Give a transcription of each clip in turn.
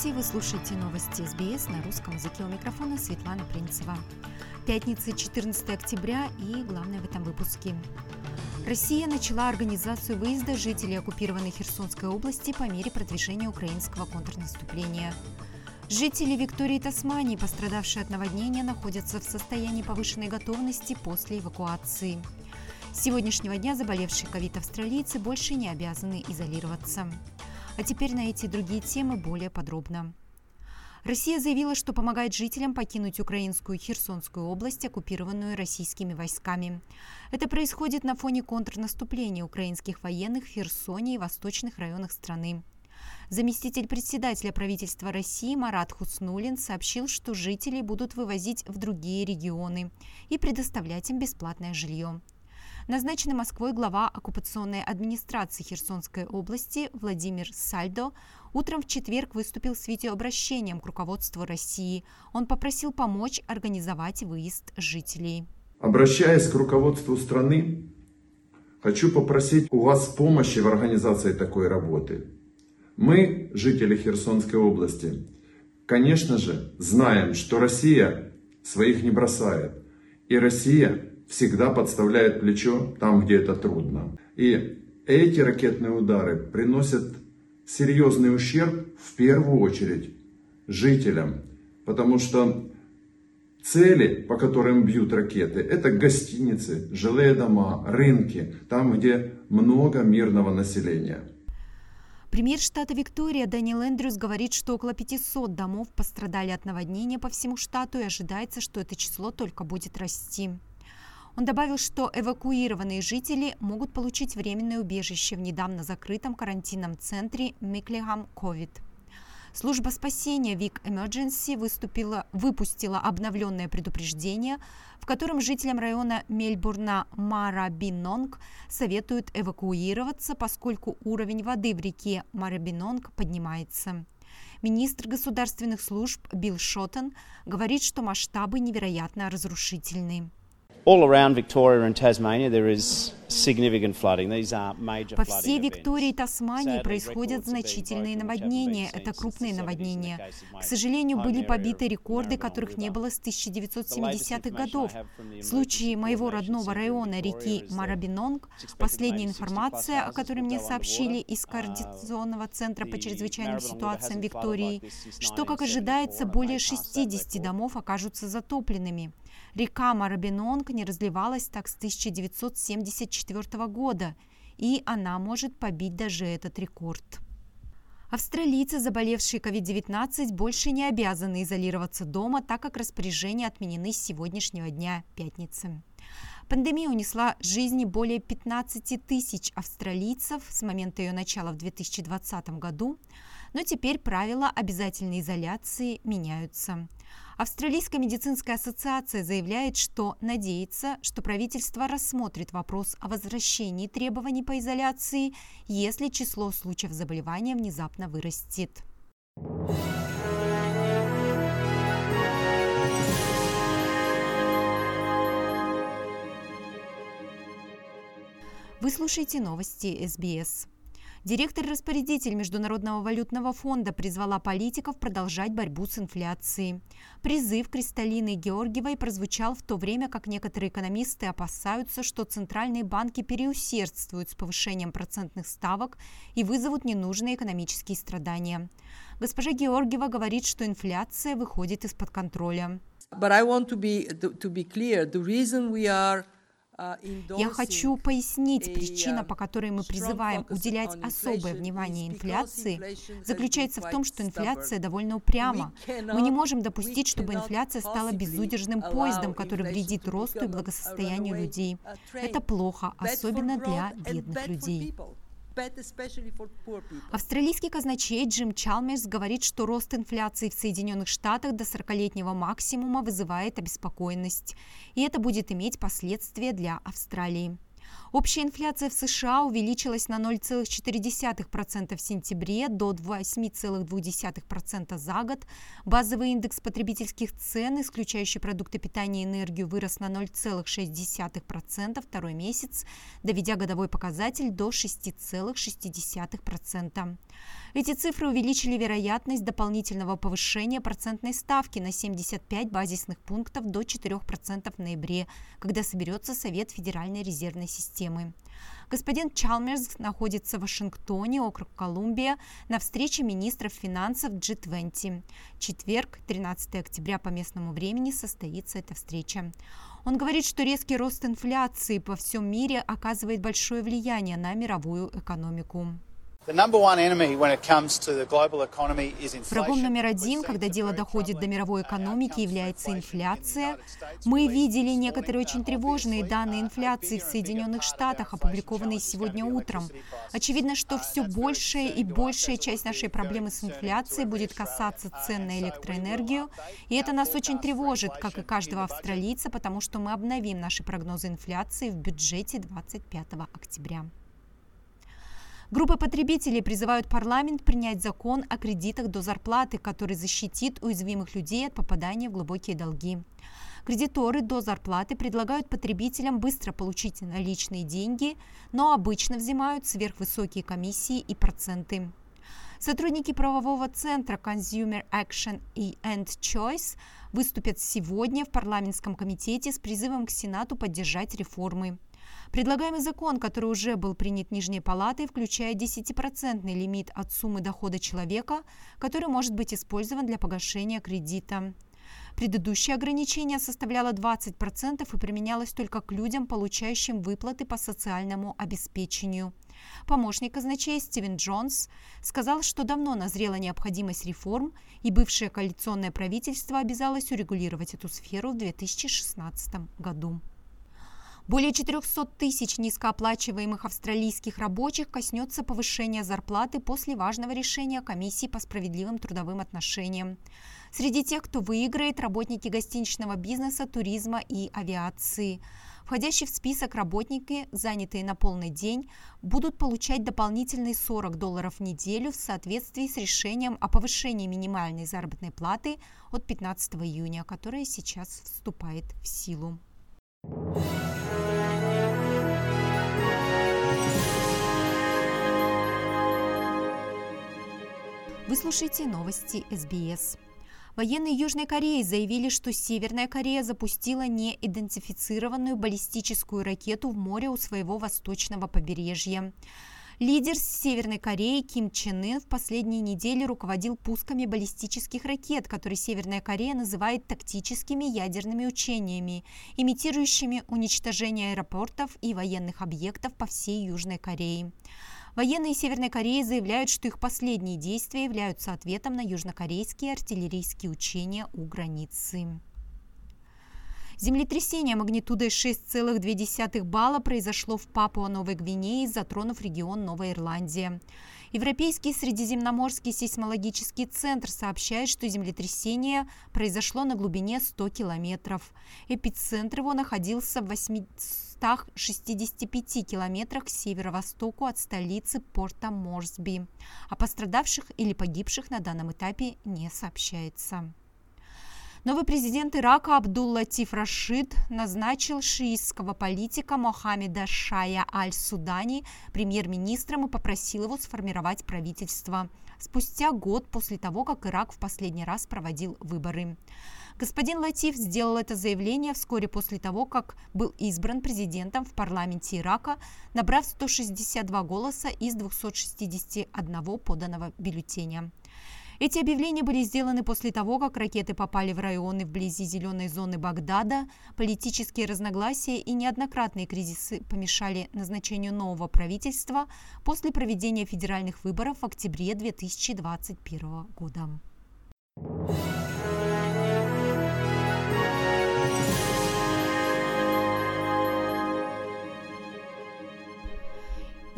Здравствуйте, вы слушаете новости СБС на русском языке у микрофона Светлана Принцева. Пятница, 14 октября и главное в этом выпуске. Россия начала организацию выезда жителей оккупированной Херсонской области по мере продвижения украинского контрнаступления. Жители Виктории Тасмании, пострадавшие от наводнения, находятся в состоянии повышенной готовности после эвакуации. С сегодняшнего дня заболевшие ковид-австралийцы больше не обязаны изолироваться. А теперь на эти другие темы более подробно. Россия заявила, что помогает жителям покинуть украинскую Херсонскую область, оккупированную российскими войсками. Это происходит на фоне контрнаступления украинских военных в Херсоне и восточных районах страны. Заместитель председателя правительства России Марат Хуснулин сообщил, что жителей будут вывозить в другие регионы и предоставлять им бесплатное жилье. Назначенный Москвой глава оккупационной администрации Херсонской области Владимир Сальдо утром в четверг выступил с видеообращением к руководству России. Он попросил помочь организовать выезд жителей. Обращаясь к руководству страны, хочу попросить у вас помощи в организации такой работы. Мы, жители Херсонской области, конечно же, знаем, что Россия своих не бросает. И Россия всегда подставляет плечо там, где это трудно. И эти ракетные удары приносят серьезный ущерб в первую очередь жителям, потому что цели, по которым бьют ракеты, это гостиницы, жилые дома, рынки, там, где много мирного населения. Премьер штата Виктория Даниэл Эндрюс говорит, что около 500 домов пострадали от наводнения по всему штату и ожидается, что это число только будет расти. Он добавил, что эвакуированные жители могут получить временное убежище в недавно закрытом карантинном центре Миклихам Ковид. Служба спасения Вик Emergency выступила, выпустила обновленное предупреждение, в котором жителям района Мельбурна Марабинонг советуют эвакуироваться, поскольку уровень воды в реке Марабинонг поднимается. Министр государственных служб Билл Шоттон говорит, что масштабы невероятно разрушительны. По всей Виктории и Тасмании происходят значительные наводнения. Это крупные наводнения. К сожалению, были побиты рекорды, которых не было с 1970-х годов. В случае моего родного района реки Марабинонг, последняя информация, о которой мне сообщили из Координационного центра по чрезвычайным ситуациям Виктории, что, как ожидается, более 60 домов окажутся затопленными. Река Марабинонг не разливалась так с 1974 года, и она может побить даже этот рекорд. Австралийцы, заболевшие COVID-19, больше не обязаны изолироваться дома, так как распоряжения отменены с сегодняшнего дня, пятницы. Пандемия унесла жизни более 15 тысяч австралийцев с момента ее начала в 2020 году, но теперь правила обязательной изоляции меняются. Австралийская медицинская ассоциация заявляет, что надеется, что правительство рассмотрит вопрос о возвращении требований по изоляции, если число случаев заболевания внезапно вырастет. Вы слушаете новости СБС. Директор-распорядитель Международного валютного фонда призвала политиков продолжать борьбу с инфляцией. Призыв Кристалины Георгиевой прозвучал в то время, как некоторые экономисты опасаются, что центральные банки переусердствуют с повышением процентных ставок и вызовут ненужные экономические страдания. Госпожа Георгиева говорит, что инфляция выходит из-под контроля. But I want to be, to be clear, the reason we are я хочу пояснить, причина, по которой мы призываем уделять особое внимание инфляции, заключается в том, что инфляция довольно упряма. Мы не можем допустить, чтобы инфляция стала безудержным поездом, который вредит росту и благосостоянию людей. Это плохо, особенно для бедных людей. Австралийский казначей Джим Чалмерс говорит, что рост инфляции в Соединенных Штатах до 40-летнего максимума вызывает обеспокоенность, и это будет иметь последствия для Австралии. Общая инфляция в США увеличилась на 0,4% в сентябре до 8,2% за год. Базовый индекс потребительских цен, исключающий продукты питания и энергию, вырос на 0,6% второй месяц, доведя годовой показатель до 6,6%. Эти цифры увеличили вероятность дополнительного повышения процентной ставки на 75 базисных пунктов до 4% в ноябре, когда соберется Совет Федеральной резервной системы. Господин Чалмерс находится в Вашингтоне, округ Колумбия, на встрече министров финансов G20. Четверг, 13 октября по местному времени, состоится эта встреча. Он говорит, что резкий рост инфляции по всем мире оказывает большое влияние на мировую экономику. Врагом номер один, когда дело доходит до мировой экономики, является инфляция. Мы видели некоторые очень тревожные данные инфляции в Соединенных Штатах, опубликованные сегодня утром. Очевидно, что все большая и большая часть нашей проблемы с инфляцией будет касаться цен на электроэнергию, и это нас очень тревожит, как и каждого австралийца, потому что мы обновим наши прогнозы инфляции в бюджете 25 октября. Группы потребителей призывают парламент принять закон о кредитах до зарплаты, который защитит уязвимых людей от попадания в глубокие долги. Кредиторы до зарплаты предлагают потребителям быстро получить наличные деньги, но обычно взимают сверхвысокие комиссии и проценты. Сотрудники правового центра Consumer Action и End Choice выступят сегодня в парламентском комитете с призывом к Сенату поддержать реформы. Предлагаемый закон, который уже был принят Нижней Палатой, включает 10% лимит от суммы дохода человека, который может быть использован для погашения кредита. Предыдущее ограничение составляло 20% и применялось только к людям, получающим выплаты по социальному обеспечению. Помощник казначей Стивен Джонс сказал, что давно назрела необходимость реформ, и бывшее коалиционное правительство обязалось урегулировать эту сферу в 2016 году. Более 400 тысяч низкооплачиваемых австралийских рабочих коснется повышения зарплаты после важного решения Комиссии по справедливым трудовым отношениям. Среди тех, кто выиграет, работники гостиничного бизнеса, туризма и авиации. Входящие в список работники, занятые на полный день, будут получать дополнительные 40 долларов в неделю в соответствии с решением о повышении минимальной заработной платы от 15 июня, которое сейчас вступает в силу. Вы слушаете новости СБС. Военные Южной Кореи заявили, что Северная Корея запустила неидентифицированную баллистическую ракету в море у своего восточного побережья. Лидер Северной Кореи Ким Чен Ын в последние недели руководил пусками баллистических ракет, которые Северная Корея называет тактическими ядерными учениями, имитирующими уничтожение аэропортов и военных объектов по всей Южной Корее. Военные Северной Кореи заявляют, что их последние действия являются ответом на южнокорейские артиллерийские учения у границы. Землетрясение магнитудой 6,2 балла произошло в Папуа-Новой Гвинее, затронув регион Новая Ирландия. Европейский средиземноморский сейсмологический центр сообщает, что землетрясение произошло на глубине 100 километров. Эпицентр его находился в 800 165 километрах к северо-востоку от столицы порта Морсби. О пострадавших или погибших на данном этапе не сообщается. Новый президент Ирака Абдул-Латиф назначил шиитского политика Мохаммеда Шая Аль-Судани премьер-министром и попросил его сформировать правительство спустя год после того, как Ирак в последний раз проводил выборы. Господин Латиф сделал это заявление вскоре после того, как был избран президентом в парламенте Ирака, набрав 162 голоса из 261 поданного бюллетеня. Эти объявления были сделаны после того, как ракеты попали в районы вблизи зеленой зоны Багдада. Политические разногласия и неоднократные кризисы помешали назначению нового правительства после проведения федеральных выборов в октябре 2021 года.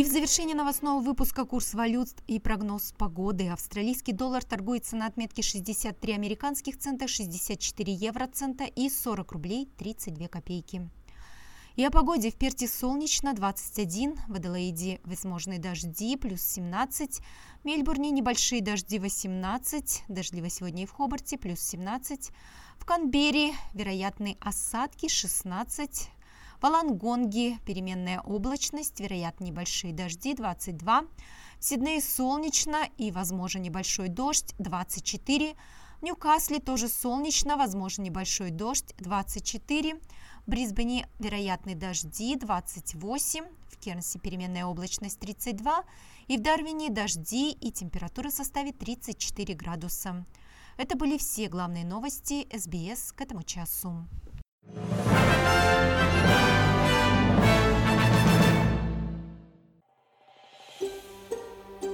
И в завершение новостного выпуска курс валют и прогноз погоды. Австралийский доллар торгуется на отметке 63 американских цента, 64 евроцента и 40 рублей 32 копейки. И о погоде в Перте солнечно 21, в Аделаиде возможные дожди плюс 17, в Мельбурне небольшие дожди 18, дождливо сегодня и в Хобарте плюс 17, в Канберре вероятные осадки 16, в Алангонге переменная облачность, вероятно небольшие дожди 22. В Сиднее солнечно и возможен небольшой дождь 24. В Ньюкасле тоже солнечно, возможен небольшой дождь 24. В Брисбене вероятные дожди 28. В Кернсе переменная облачность 32. И в Дарвине дожди и температура составит 34 градуса. Это были все главные новости СБС к этому часу.